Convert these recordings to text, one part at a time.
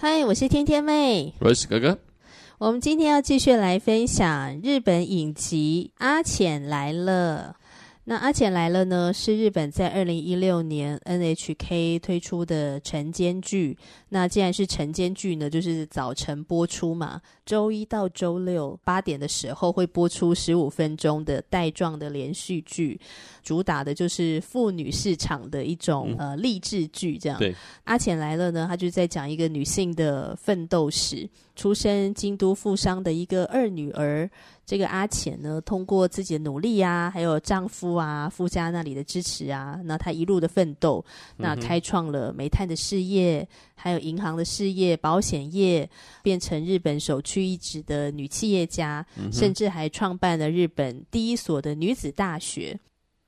嗨，我是天天妹，我是哥哥。我们今天要继续来分享日本影集《阿浅来了》。那《阿浅来了》呢，是日本在二零一六年 NHK 推出的晨间剧。那既然是晨间剧呢，就是早晨播出嘛，周一到周六八点的时候会播出十五分钟的带状的连续剧，主打的就是妇女市场的一种、嗯、呃励志剧。这样，对，《阿浅来了》呢，他就在讲一个女性的奋斗史，出身京都富商的一个二女儿。这个阿浅呢，通过自己的努力啊，还有丈夫啊、夫家那里的支持啊，那她一路的奋斗，那开创了煤炭的事业，还有银行的事业、保险业，变成日本首屈一指的女企业家，甚至还创办了日本第一所的女子大学。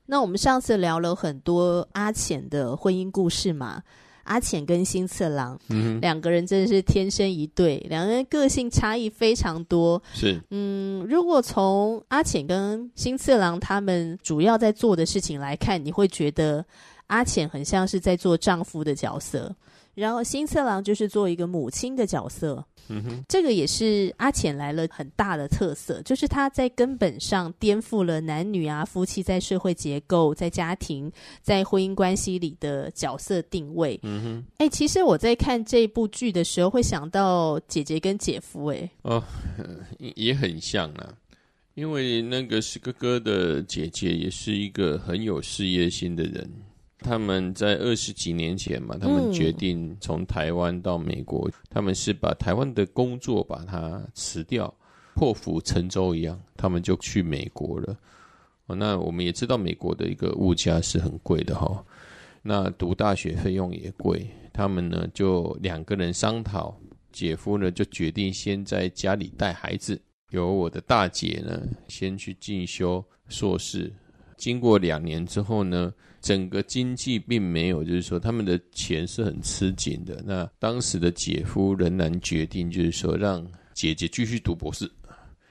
那我们上次聊了很多阿浅的婚姻故事嘛。阿浅跟新次郎，嗯，两个人真的是天生一对，两个人个性差异非常多。是，嗯，如果从阿浅跟新次郎他们主要在做的事情来看，你会觉得阿浅很像是在做丈夫的角色，然后新次郎就是做一个母亲的角色。嗯哼，这个也是阿浅来了很大的特色，就是他在根本上颠覆了男女啊、夫妻在社会结构、在家庭、在婚姻关系里的角色定位。嗯哼，哎，其实我在看这部剧的时候，会想到姐姐跟姐夫。哎，哦，也很像啊，因为那个是哥哥的姐姐，也是一个很有事业心的人。他们在二十几年前嘛，他们决定从台湾到美国，他们是把台湾的工作把它辞掉，破釜沉舟一样，他们就去美国了。哦，那我们也知道美国的一个物价是很贵的哈，那读大学费用也贵，他们呢就两个人商讨，姐夫呢就决定先在家里带孩子，由我的大姐呢先去进修硕士。经过两年之后呢，整个经济并没有，就是说他们的钱是很吃紧的。那当时的姐夫仍然决定，就是说让姐姐继续读博士，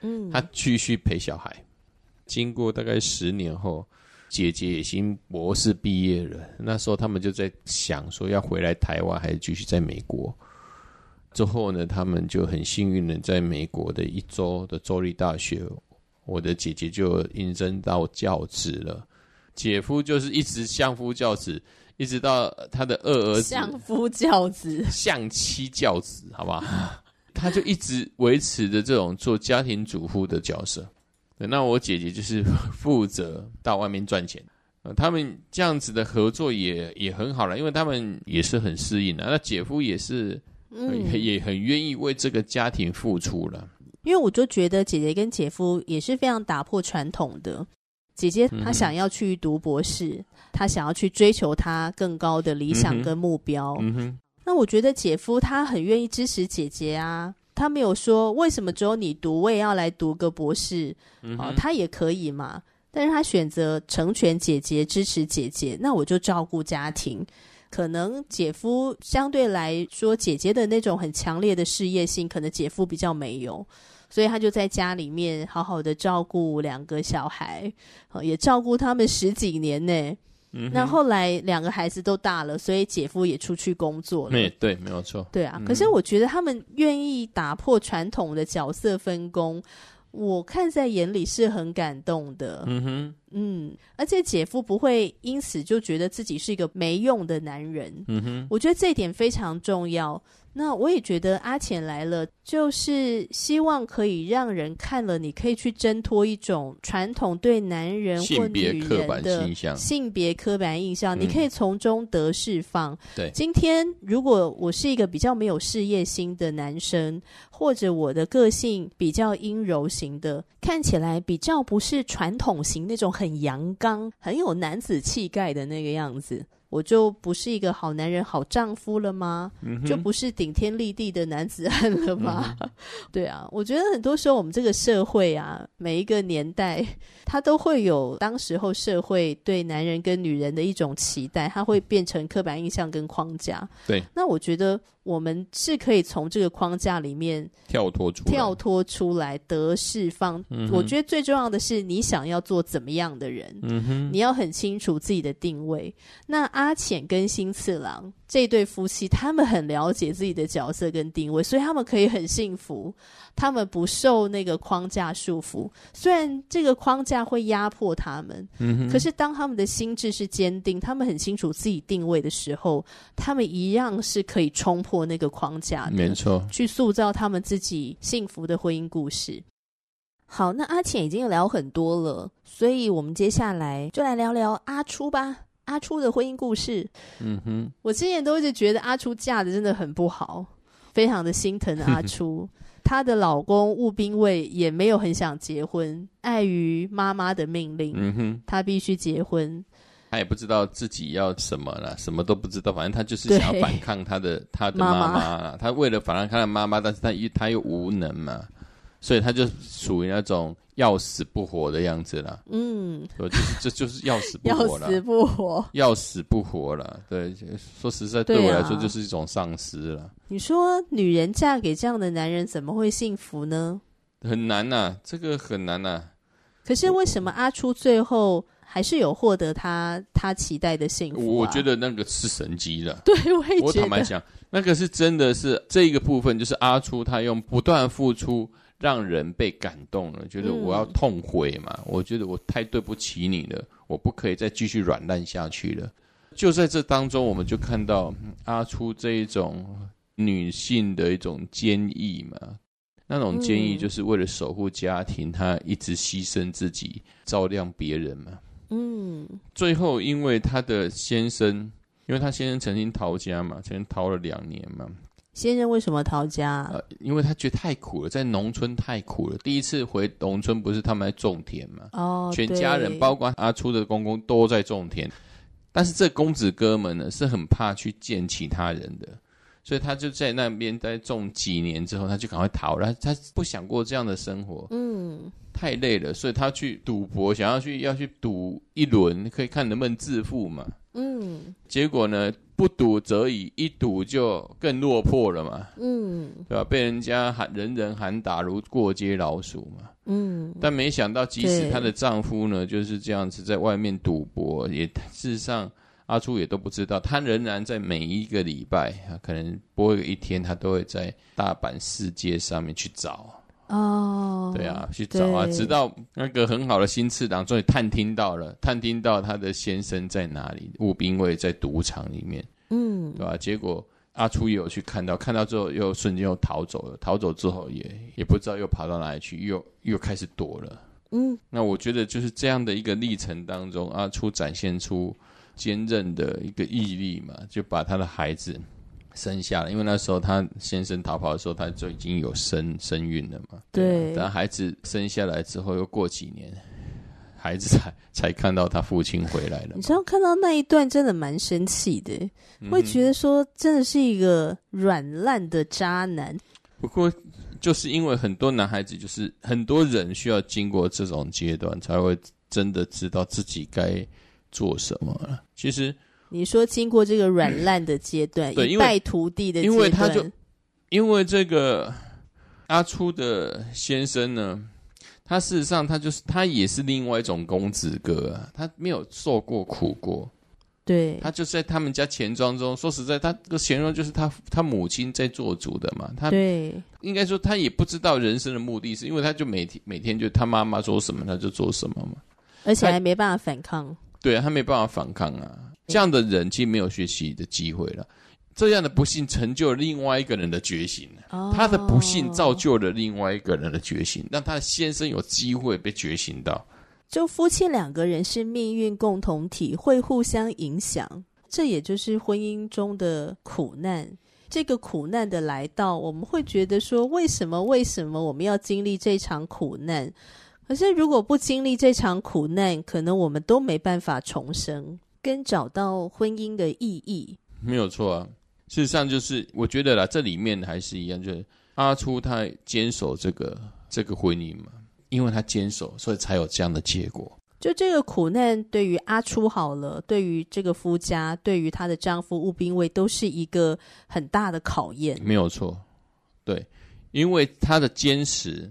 嗯，他继续陪小孩。经过大概十年后，姐姐已经博士毕业了。那时候他们就在想说要回来台湾，还是继续在美国。之后呢，他们就很幸运的在美国的一周的州立大学。我的姐姐就应征到教职了，姐夫就是一直相夫教子，一直到他的二儿子相夫教子、相妻教子，好不好？他就一直维持着这种做家庭主妇的角色。那我姐姐就是负责到外面赚钱。呃他们这样子的合作也也很好了，因为他们也是很适应的。那姐夫也是，嗯，也很愿意为这个家庭付出了。因为我就觉得姐姐跟姐夫也是非常打破传统的。姐姐她想要去读博士，嗯、她想要去追求她更高的理想跟目标。嗯哼。那我觉得姐夫他很愿意支持姐姐啊，他没有说为什么只有你读，我也要来读个博士。嗯、啊，他也可以嘛。但是他选择成全姐姐，支持姐姐，那我就照顾家庭。可能姐夫相对来说，姐姐的那种很强烈的事业性，可能姐夫比较没有，所以他就在家里面好好的照顾两个小孩，也照顾他们十几年呢。嗯，那后来两个孩子都大了，所以姐夫也出去工作了。对对，没有错。对啊，可是我觉得他们愿意打破传统的角色分工。我看在眼里是很感动的，嗯哼，嗯，而且姐夫不会因此就觉得自己是一个没用的男人，嗯哼，我觉得这一点非常重要。那我也觉得阿浅来了，就是希望可以让人看了，你可以去挣脱一种传统对男人或女人的性别刻板印象，你可以从中得释放。对，今天如果我是一个比较没有事业心的男生，或者我的个性比较阴柔型的，看起来比较不是传统型那种很阳刚、很有男子气概的那个样子。我就不是一个好男人、好丈夫了吗？嗯、就不是顶天立地的男子汉了吗？嗯、对啊，我觉得很多时候我们这个社会啊，每一个年代，它都会有当时候社会对男人跟女人的一种期待，它会变成刻板印象跟框架。对，那我觉得。我们是可以从这个框架里面跳脱出来，跳脱出来得释放。嗯、我觉得最重要的是，你想要做怎么样的人，嗯、你要很清楚自己的定位。那阿浅跟新次郎这对夫妻，他们很了解自己的角色跟定位，所以他们可以很幸福。他们不受那个框架束缚，虽然这个框架会压迫他们，嗯、哼可是当他们的心智是坚定，他们很清楚自己定位的时候，他们一样是可以冲破那个框架的，没错，去塑造他们自己幸福的婚姻故事。好，那阿浅已经聊很多了，所以我们接下来就来聊聊阿初吧。阿初的婚姻故事，嗯哼，我之前都一直觉得阿初嫁的真的很不好，非常的心疼阿 初。她的老公务兵卫也没有很想结婚，碍于妈妈的命令，嗯哼，他必须结婚。他也不知道自己要什么了，什么都不知道，反正他就是想要反抗他的对他的妈妈。他为了反抗他的妈妈，但是他又他又无能嘛，所以他就属于那种要死不活的样子了。嗯，就是这就是要死不活了，要死不活，要死不活了。对，说实在，对我来说就是一种丧失了。你说女人嫁给这样的男人怎么会幸福呢？很难呐、啊，这个很难呐、啊。可是为什么阿初最后还是有获得他他期待的幸福、啊？我觉得那个是神迹了。对，我也觉得。我坦白讲，那个是真的是这一个部分，就是阿初他用不断付出，让人被感动了，觉得我要痛悔嘛。嗯、我觉得我太对不起你了，我不可以再继续软烂下去了。就在这当中，我们就看到阿初这一种。女性的一种坚毅嘛，那种坚毅就是为了守护家庭，她一直牺牲自己，照亮别人嘛。嗯，最后因为她的先生，因为她先生曾经逃家嘛，曾经逃了两年嘛。先生为什么逃家？呃，因为他觉得太苦了，在农村太苦了。第一次回农村，不是他们在种田嘛？哦，全家人包括阿初的公公都在种田，但是这公子哥们呢，是很怕去见其他人的。所以他就在那边待种几年之后，他就赶快逃了。他不想过这样的生活，嗯，太累了，所以他去赌博，想要去要去赌一轮，可以看能不能致富嘛，嗯。结果呢，不赌则已，一赌就更落魄了嘛，嗯，对吧？被人家喊人人喊打如过街老鼠嘛，嗯。但没想到，即使她的丈夫呢就是这样子在外面赌博，也事实上。阿初也都不知道，她仍然在每一个礼拜啊，可能播一天，她都会在大阪世界上面去找哦，对啊，去找啊，直到那个很好的新次郎终于探听到了，探听到他的先生在哪里，务兵卫在赌场里面，嗯，对吧？结果阿初也有去看到，看到之后又瞬间又逃走了，逃走之后也也不知道又跑到哪里去，又又开始躲了，嗯，那我觉得就是这样的一个历程当中，阿初展现出。坚韧的一个毅力嘛，就把他的孩子生下了。因为那时候他先生逃跑的时候，他就已经有身身孕了嘛。对，等孩子生下来之后，又过几年，孩子才 才看到他父亲回来了。你知道看到那一段真的蛮生气的，会觉得说真的是一个软烂的渣男。不过就是因为很多男孩子，就是很多人需要经过这种阶段，才会真的知道自己该。做什么了？其实你说经过这个软 烂的阶段，一败涂地的阶段，因为他就因为这个阿初的先生呢，他事实上他就是他也是另外一种公子哥啊，他没有受过苦过，对，他就在他们家钱庄中，说实在，他这个钱庄就是他他母亲在做主的嘛，他对，应该说他也不知道人生的目的，是因为他就每天每天就他妈妈说什么他就做什么嘛，而且还没办法反抗。对啊，他没办法反抗啊。这样的人其实没有学习的机会了。这样的不幸成就了另外一个人的觉醒，哦、他的不幸造就了另外一个人的觉醒，让他的先生有机会被觉醒到。就夫妻两个人是命运共同体，会互相影响，这也就是婚姻中的苦难。这个苦难的来到，我们会觉得说，为什么？为什么我们要经历这场苦难？可是如果不经历这场苦难，可能我们都没办法重生，跟找到婚姻的意义。没有错啊，事实上就是我觉得啦，这里面还是一样，就是阿初他坚守这个这个婚姻嘛，因为他坚守，所以才有这样的结果。就这个苦难对于阿初好了，对于这个夫家，对于她的丈夫务兵卫，都是一个很大的考验。没有错，对，因为她的坚持，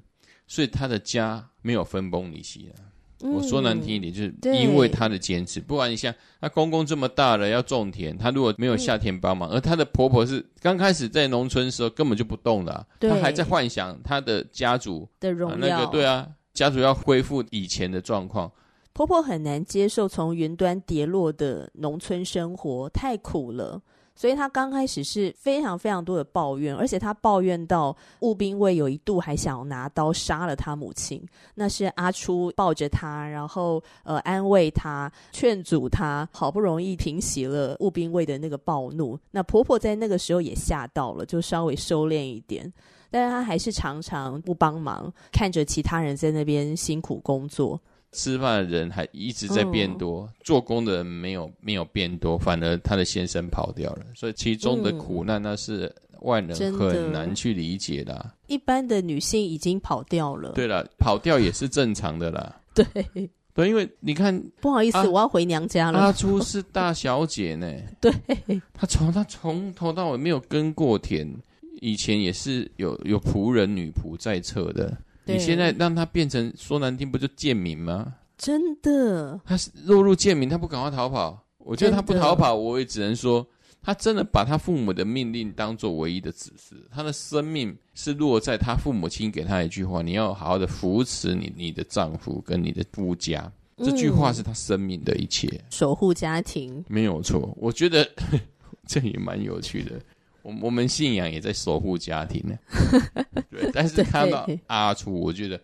所以他的家没有分崩离析了。嗯、我说难听一点，就是因为他的坚持，不然你像他公公这么大了要种田，他如果没有夏天帮忙，嗯、而他的婆婆是刚开始在农村的时候根本就不动的、啊，他还在幻想她的家族的荣耀、啊，那个对啊，家族要恢复以前的状况。婆婆很难接受从云端跌落的农村生活，太苦了，所以她刚开始是非常非常多的抱怨，而且她抱怨到务兵卫有一度还想要拿刀杀了他母亲。那是阿初抱着她，然后呃安慰她、劝阻她，好不容易平息了务兵卫的那个暴怒。那婆婆在那个时候也吓到了，就稍微收敛一点，但是她还是常常不帮忙，看着其他人在那边辛苦工作。吃饭的人还一直在变多，哦、做工的人没有没有变多，反而他的先生跑掉了，所以其中的苦难那是外人很难去理解的、啊。一般的女性已经跑掉了，对了，跑掉也是正常的啦。对对，因为你看，不好意思，啊、我要回娘家了。阿朱是大小姐呢，对，她从她从头到尾没有耕过田，以前也是有有仆人女仆在侧的。你现在让他变成说难听，不就贱民吗？真的，他是落入贱民，他不赶快逃跑。我觉得他不逃跑，我也只能说，他真的把他父母的命令当做唯一的指示。他的生命是落在他父母亲给他一句话：你要好好的扶持你你的丈夫跟你的夫家。这句话是他生命的一切，嗯、守护家庭没有错。我觉得 这也蛮有趣的。我我们信仰也在守护家庭呢，对。但是看到阿楚，我觉得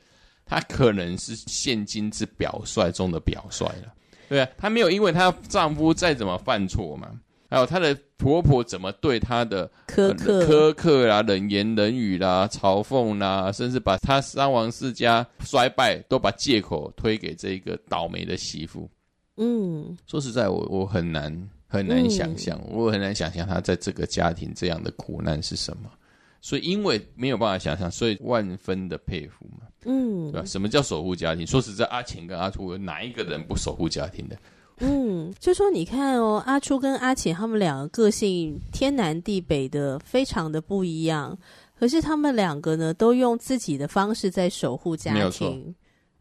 他可能是现今之表率中的表率了。对啊，她没有因为她丈夫再怎么犯错嘛，还有她的婆婆怎么对她的苛刻、呃、苛刻啦、冷言冷语啦、嘲讽啦，甚至把她三王世家衰败都把借口推给这个倒霉的媳妇。嗯，说实在，我我很难。很难想象，嗯、我很难想象他在这个家庭这样的苦难是什么，所以因为没有办法想象，所以万分的佩服嘛，嗯，对吧？什么叫守护家庭？说实在，阿浅跟阿初有哪一个人不守护家庭的？嗯，就说你看哦，阿初跟阿浅他们两个个性天南地北的，非常的不一样，可是他们两个呢，都用自己的方式在守护家庭。没有错。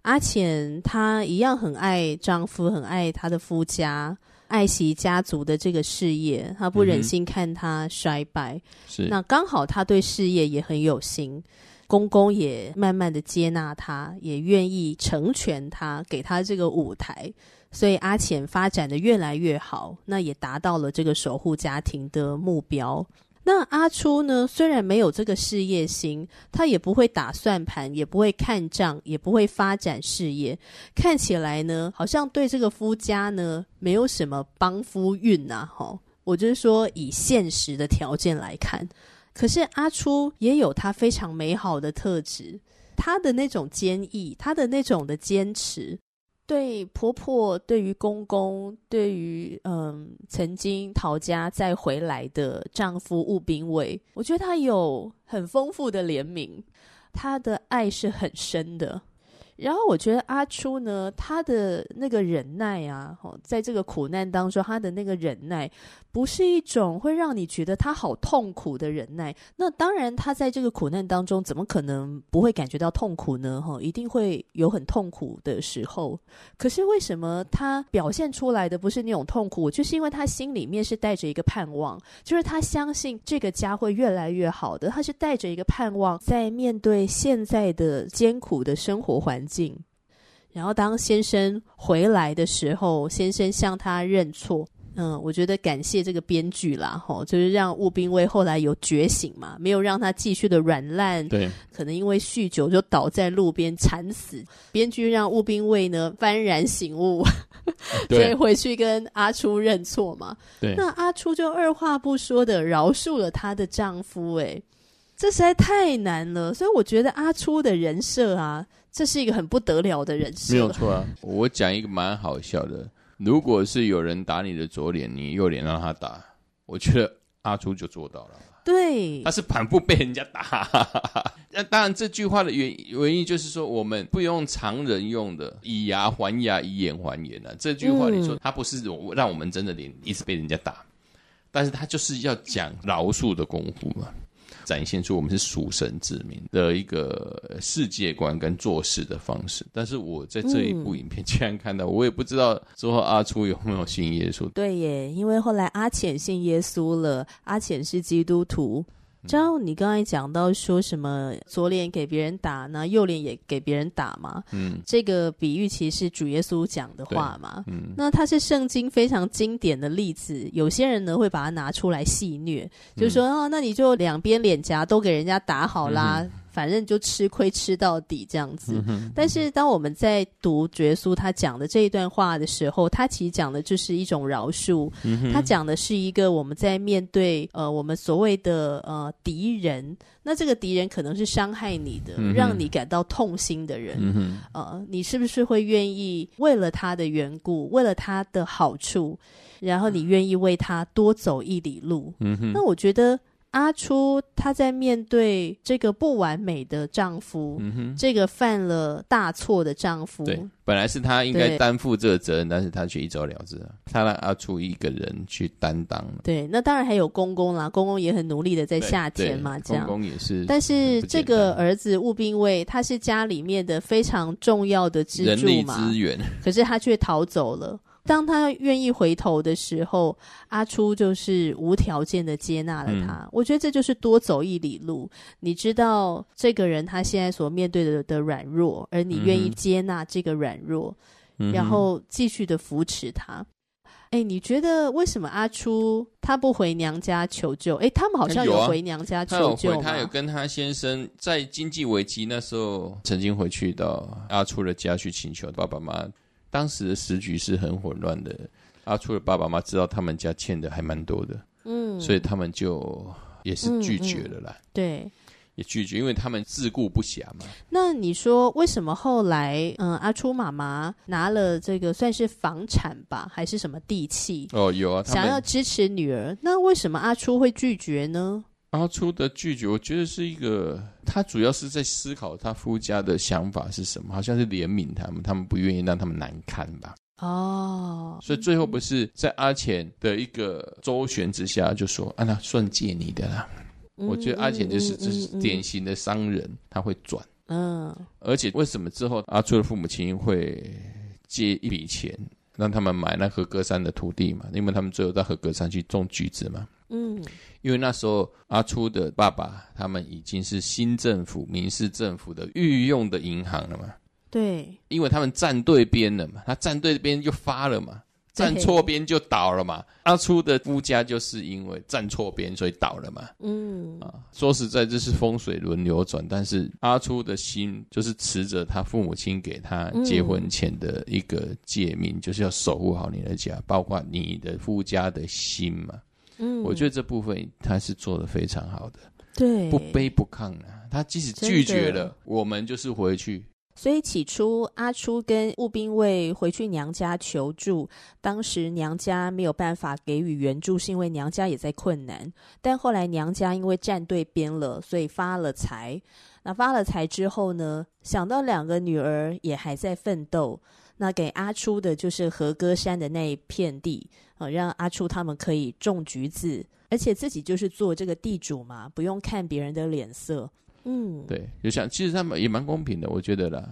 阿浅她一样很爱丈夫，很爱她的夫家。爱惜家族的这个事业，他不忍心看他衰败。嗯、是，那刚好他对事业也很有心，公公也慢慢的接纳他，也愿意成全他，给他这个舞台，所以阿浅发展的越来越好，那也达到了这个守护家庭的目标。那阿初呢？虽然没有这个事业心，他也不会打算盘，也不会看账，也不会发展事业。看起来呢，好像对这个夫家呢，没有什么帮夫运啊。哈，我就是说，以现实的条件来看，可是阿初也有他非常美好的特质，他的那种坚毅，他的那种的坚持。对婆婆，对于公公，对于嗯曾经逃家再回来的丈夫吴炳伟，我觉得他有很丰富的怜悯，他的爱是很深的。然后我觉得阿初呢，他的那个忍耐啊，在这个苦难当中，他的那个忍耐，不是一种会让你觉得他好痛苦的忍耐。那当然，他在这个苦难当中，怎么可能不会感觉到痛苦呢？哈，一定会有很痛苦的时候。可是为什么他表现出来的不是那种痛苦？就是因为他心里面是带着一个盼望，就是他相信这个家会越来越好的。他是带着一个盼望，在面对现在的艰苦的生活环环境。然后当先生回来的时候，先生向他认错，嗯，我觉得感谢这个编剧啦，吼，就是让吴兵卫后来有觉醒嘛，没有让他继续的软烂，对，可能因为酗酒就倒在路边惨死。编剧让吴兵卫呢幡然醒悟，所以回去跟阿初认错嘛。对，那阿初就二话不说的饶恕了她的丈夫，哎，这实在太难了。所以我觉得阿初的人设啊，这是一个很不得了的人设。没有错啊，我讲一个蛮好笑的。如果是有人打你的左脸，你右脸让他打，我觉得阿朱就做到了。对，他是反复被人家打。那当然，这句话的原原因就是说，我们不用常人用的以牙还牙，以眼还眼啊。这句话你说，他不是让我们真的脸一直被人家打，但是他就是要讲饶恕的功夫嘛。展现出我们是属神之民的一个世界观跟做事的方式，但是我在这一部影片竟然看到，我也不知道之后阿初有没有信耶稣。对耶，因为后来阿浅信耶稣了，阿浅是基督徒。照你刚才讲到说什么左脸给别人打，那右脸也给别人打嘛？嗯，这个比喻其实是主耶稣讲的话嘛。嗯，那它是圣经非常经典的例子。有些人呢会把它拿出来戏谑，就说、嗯、哦，那你就两边脸颊都给人家打好啦。嗯反正就吃亏吃到底这样子，但是当我们在读耶稣他讲的这一段话的时候，他其实讲的就是一种饶恕，他讲的是一个我们在面对呃我们所谓的呃敌人，那这个敌人可能是伤害你的，让你感到痛心的人，呃，你是不是会愿意为了他的缘故，为了他的好处，然后你愿意为他多走一里路？那我觉得。阿初，她在面对这个不完美的丈夫，这个犯了大错的丈夫，对，本来是她应该担负这个责任，但是她却一走了之，她让阿初一个人去担当。对，那当然还有公公啦，公公也很努力的在下田嘛，这样。公公也是，但是这个儿子务兵卫，他是家里面的非常重要的支柱嘛，人力资源，可是他却逃走了。当他愿意回头的时候，阿初就是无条件的接纳了他。嗯、我觉得这就是多走一里路。你知道这个人他现在所面对的的软弱，而你愿意接纳这个软弱，嗯、然后继续的扶持他。哎、嗯，你觉得为什么阿初他不回娘家求救？哎，他们好像有回娘家求救吗？他有，他有跟他先生在经济危机那时候曾经回去到阿初的家去请求爸爸妈妈。当时的时局是很混乱的，阿初的爸爸妈妈知道他们家欠的还蛮多的，嗯，所以他们就也是拒绝了啦。嗯嗯、对，也拒绝，因为他们自顾不暇嘛。那你说为什么后来，嗯，阿初妈妈拿了这个算是房产吧，还是什么地契？哦，有啊，想要支持女儿。那为什么阿初会拒绝呢？阿初的拒绝，我觉得是一个，他主要是在思考他夫家的想法是什么，好像是怜悯他们，他们不愿意让他们难堪吧。哦，所以最后不是在阿浅的一个周旋之下，就说啊，那算借你的啦。嗯、我觉得阿浅就是这、嗯、是典型的商人，嗯、他会转。嗯，而且为什么之后阿初的父母亲会借一笔钱让他们买那和歌山的土地嘛？因为他们最后到和歌山去种橘子嘛。嗯，因为那时候阿初的爸爸他们已经是新政府民事政府的御用的银行了嘛。对，因为他们站对边了嘛，他站对边就发了嘛，站错边就倒了嘛。阿初的夫家就是因为站错边，所以倒了嘛。嗯啊，说实在，这是风水轮流转，但是阿初的心就是持着他父母亲给他结婚前的一个诫命，嗯、就是要守护好你的家，包括你的夫家的心嘛。嗯，我觉得这部分他是做的非常好的，对，不卑不亢啊。他即使拒绝了，我们就是回去。所以起初阿初跟务兵卫回去娘家求助，当时娘家没有办法给予援助，是因为娘家也在困难。但后来娘家因为站对边了，所以发了财。那发了财之后呢，想到两个女儿也还在奋斗。那给阿初的就是和歌山的那一片地啊，让阿初他们可以种橘子，而且自己就是做这个地主嘛，不用看别人的脸色。嗯，对，就像其实他们也蛮公平的，我觉得啦。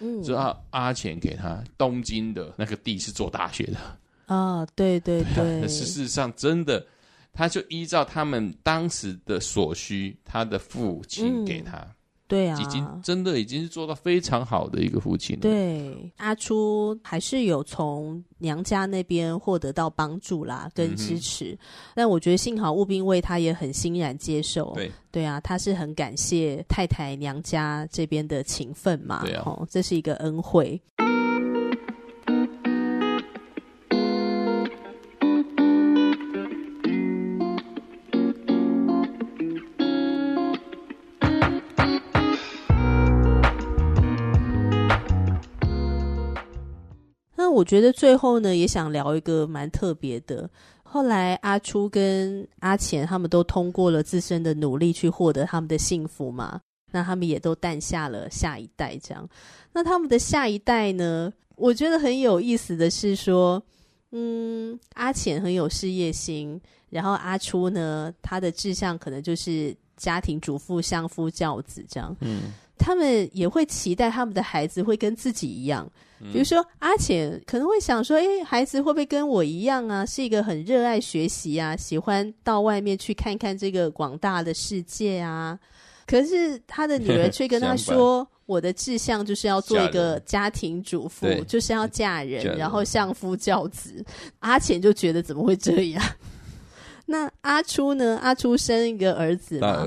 嗯，就阿阿浅给他东京的那个地是做大学的啊，对对对，事实上真的，他就依照他们当时的所需，他的父亲给他。嗯对啊，已经真的已经是做到非常好的一个父亲了。对，阿初还是有从娘家那边获得到帮助啦，跟支持。嗯、但我觉得幸好务兵卫他也很欣然接受。对，对啊，他是很感谢太太娘家这边的情分嘛。对啊，哦，这是一个恩惠。我觉得最后呢，也想聊一个蛮特别的。后来阿初跟阿钱他们都通过了自身的努力去获得他们的幸福嘛，那他们也都诞下了下一代。这样，那他们的下一代呢，我觉得很有意思的是说，嗯，阿钱很有事业心，然后阿初呢，他的志向可能就是家庭主妇、相夫教子这样。嗯。他们也会期待他们的孩子会跟自己一样，比如说阿浅可能会想说：“诶，孩子会不会跟我一样啊？是一个很热爱学习啊，喜欢到外面去看看这个广大的世界啊。”可是他的女儿却跟他说：“我的志向就是要做一个家庭主妇，就是要嫁人，然后相夫教子。”阿浅就觉得怎么会这样？那阿初呢？阿初生一个儿子嘛。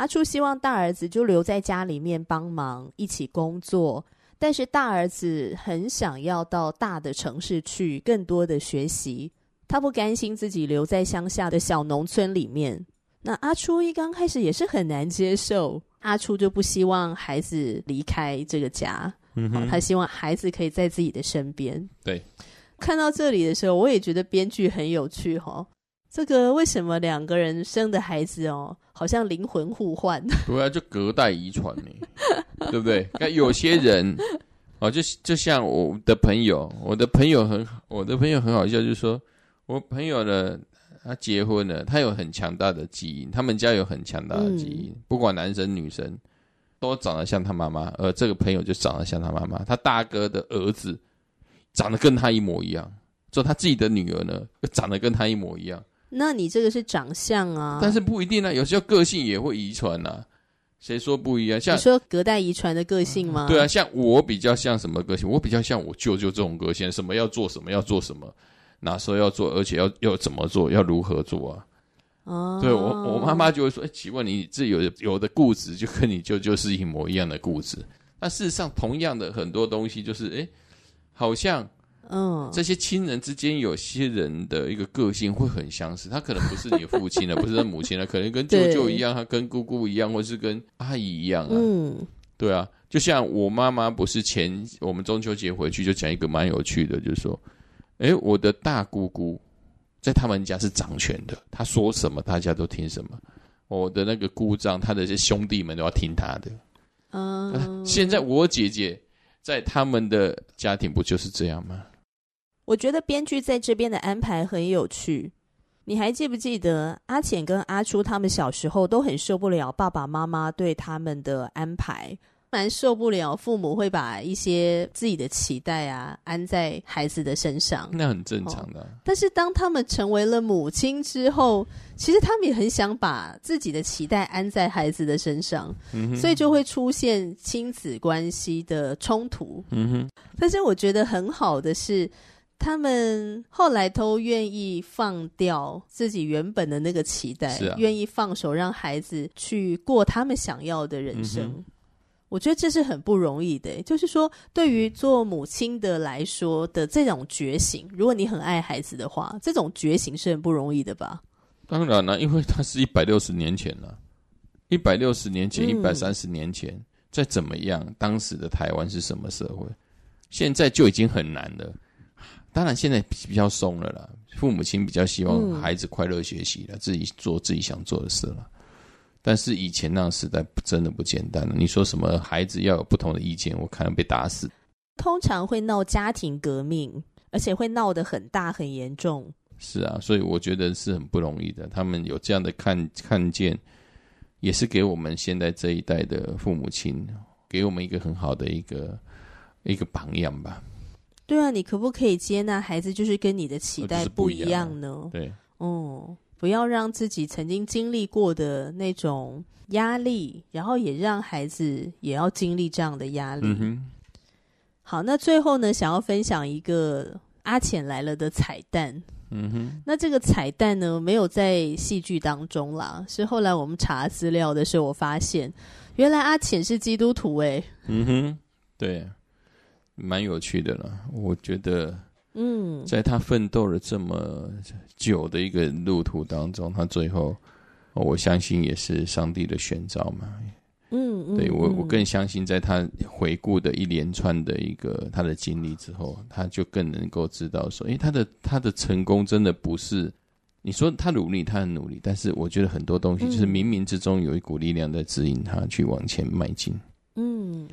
阿初希望大儿子就留在家里面帮忙一起工作，但是大儿子很想要到大的城市去更多的学习，他不甘心自己留在乡下的小农村里面。那阿初一刚开始也是很难接受，阿初就不希望孩子离开这个家，嗯哼，他希望孩子可以在自己的身边。对，看到这里的时候，我也觉得编剧很有趣哈。这个为什么两个人生的孩子哦，好像灵魂互换？对啊，就隔代遗传呢，对不对？那有些人 哦，就就像我的朋友，我的朋友很好，我的朋友很好笑，就是说我朋友呢，他结婚了，他有很强大的基因，他们家有很强大的基因，嗯、不管男生女生都长得像他妈妈，而这个朋友就长得像他妈妈，他大哥的儿子长得跟他一模一样，就他自己的女儿呢，又长得跟他一模一样。那你这个是长相啊，但是不一定啊，有时候个性也会遗传呐。谁说不一样？像你说隔代遗传的个性吗？对啊，像我比较像什么个性？我比较像我舅舅这种个性，什么要做什么要做什么，哪时候要做，而且要要怎么做，要如何做啊？哦，对我我妈妈就会说：“哎，奇怪，你这有有的固执，就跟你舅舅是一模一样的固执。但事实上，同样的很多东西，就是哎，好像。”嗯，这些亲人之间，有些人的一个个性会很相似。他可能不是你父亲了，不是他母亲了，可能跟舅舅一样，他跟姑姑一样，或是跟阿姨一样啊。嗯，对啊，就像我妈妈不是前我们中秋节回去就讲一个蛮有趣的，就是说，哎，我的大姑姑在他们家是掌权的，她说什么大家都听什么。我的那个姑丈，他的这些兄弟们都要听他的。嗯，现在我姐姐在他们的家庭不就是这样吗？我觉得编剧在这边的安排很有趣。你还记不记得阿浅跟阿初他们小时候都很受不了爸爸妈妈对他们的安排，蛮受不了父母会把一些自己的期待啊安在孩子的身上。那很正常的。哦，但是当他们成为了母亲之后，其实他们也很想把自己的期待安在孩子的身上，嗯，所以就会出现亲子关系的冲突。嗯哼。但是我觉得很好的是。他们后来都愿意放掉自己原本的那个期待，啊、愿意放手让孩子去过他们想要的人生。嗯、我觉得这是很不容易的。就是说，对于做母亲的来说的这种觉醒，如果你很爱孩子的话，这种觉醒是很不容易的吧？当然了，因为他是一百六十年前了，一百六十年前，一百三十年前，再怎么样，当时的台湾是什么社会？现在就已经很难了。当然，现在比较松了啦。父母亲比较希望孩子快乐学习了，嗯、自己做自己想做的事了。但是以前那个时代真的不简单了。你说什么孩子要有不同的意见，我可能被打死。通常会闹家庭革命，而且会闹得很大很严重。是啊，所以我觉得是很不容易的。他们有这样的看看见，也是给我们现在这一代的父母亲，给我们一个很好的一个一个榜样吧。对啊，你可不可以接纳孩子就是跟你的期待不一样呢？对，哦、嗯，不要让自己曾经经历过的那种压力，然后也让孩子也要经历这样的压力。嗯好，那最后呢，想要分享一个阿浅来了的彩蛋。嗯哼，那这个彩蛋呢，没有在戏剧当中啦，是后来我们查资料的时候，我发现原来阿浅是基督徒诶。嗯哼，对，蛮有趣的了。我觉得，嗯，在他奋斗了这么久的一个路途当中，他最后，我相信也是上帝的选召嘛。嗯，嗯，对我，我更相信，在他回顾的一连串的一个他的经历之后，他就更能够知道说，诶，他的他的成功真的不是你说他努力，他很努力，但是我觉得很多东西就是冥冥之中有一股力量在指引他去往前迈进。嗯，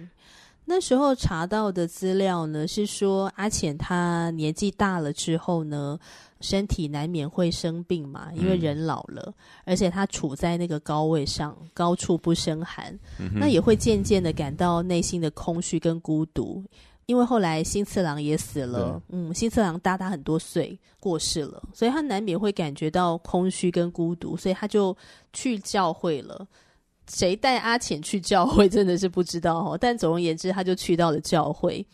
那时候查到的资料呢，是说阿浅他年纪大了之后呢。身体难免会生病嘛，因为人老了，嗯、而且他处在那个高位上，高处不胜寒，嗯、那也会渐渐的感到内心的空虚跟孤独。因为后来新次郎也死了，嗯，新次郎大他很多岁过世了，所以他难免会感觉到空虚跟孤独，所以他就去教会了。谁带阿浅去教会，真的是不知道哦。但总而言之，他就去到了教会。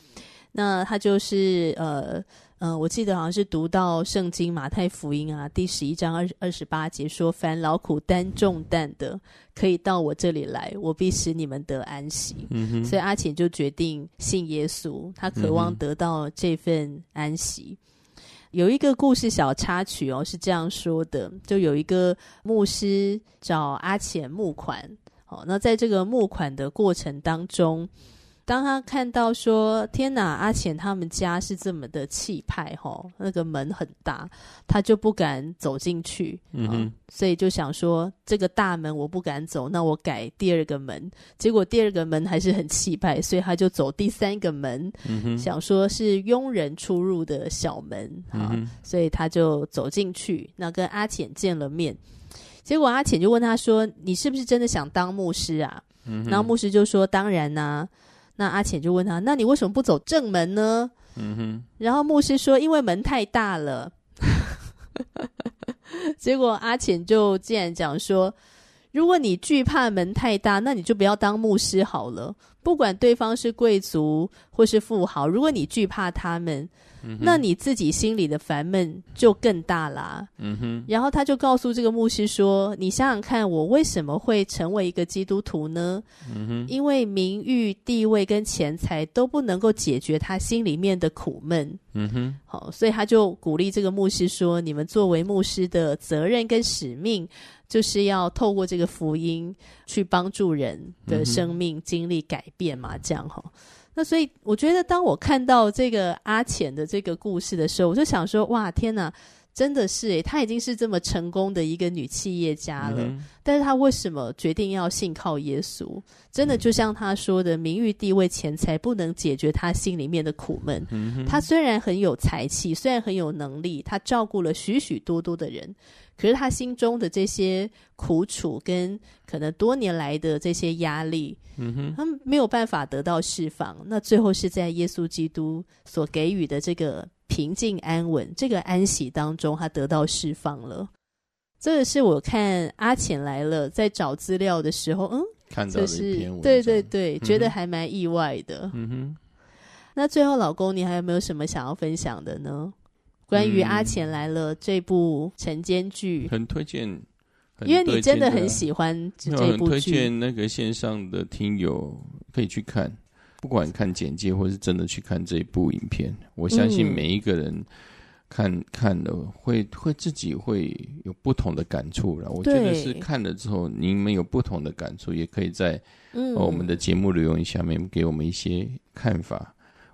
那他就是呃。嗯、呃，我记得好像是读到圣经马太福音啊，第十一章二二十八节说：“凡劳苦担重担的，可以到我这里来，我必使你们得安息。”嗯哼，所以阿浅就决定信耶稣，他渴望得到这份安息。嗯、有一个故事小插曲哦，是这样说的：就有一个牧师找阿浅募款，哦，那在这个募款的过程当中。当他看到说：“天哪，阿浅他们家是这么的气派，哦，那个门很大，他就不敢走进去。嗯所以就想说，这个大门我不敢走，那我改第二个门。结果第二个门还是很气派，所以他就走第三个门，嗯，想说是佣人出入的小门啊，嗯，所以他就走进去，那跟阿浅见了面。结果阿浅就问他说：‘你是不是真的想当牧师啊？’嗯，然后牧师就说：‘当然呐，啊。’那阿浅就问他：“那你为什么不走正门呢？”嗯哼。然后牧师说：“因为门太大了。”结果阿浅就竟然讲说：“如果你惧怕门太大，那你就不要当牧师好了。不管对方是贵族或是富豪，如果你惧怕他们。”那你自己心里的烦闷就更大啦。嗯哼。然后他就告诉这个牧师说：“你想想看，我为什么会成为一个基督徒呢？嗯哼。因为名誉、地位跟钱财都不能够解决他心里面的苦闷。嗯哼。好，所以他就鼓励这个牧师说：“你们作为牧师的责任跟使命，就是要透过这个福音去帮助人的生命经历改变嘛。”这样哈。那所以，我觉得当我看到这个阿浅的这个故事的时候，我就想说：哇，天哪，真的是诶，她已经是这么成功的一个女企业家了，嗯、但是她为什么决定要信靠耶稣？真的就像她说的，名誉、地位、钱财不能解决她心里面的苦闷。嗯、她虽然很有才气，虽然很有能力，她照顾了许许多多的人。可是她心中的这些苦楚跟可能多年来的这些压力，嗯哼，他没有办法得到释放。那最后是在耶稣基督所给予的这个平静安稳、这个安息当中，他得到释放了。这个是我看阿浅来了在找资料的时候，嗯，看到的一篇文章，对对对，觉得还蛮意外的。嗯哼，那最后老公，你还有没有什么想要分享的呢？关于阿浅来了这部晨间剧，很推荐，因为你真的很喜欢这部剧。推荐那个线上的听友可以去看，不管看简介或是真的去看这一部影片，我相信每一个人看、嗯、看了会会自己会有不同的感触了。我觉得是看了之后，你们有不同的感触，也可以在我们的节目留言下面给我们一些看法。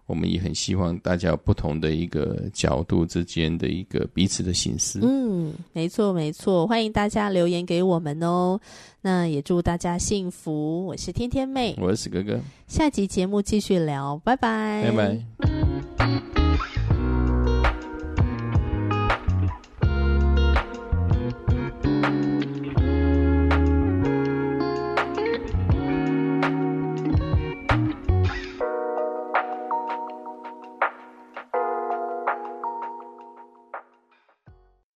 我们也很希望大家有不同的一个角度之间的一个彼此的心思。嗯，没错没错，欢迎大家留言给我们哦。那也祝大家幸福。我是天天妹，我是史哥哥。下集节目继续聊，拜拜，拜拜。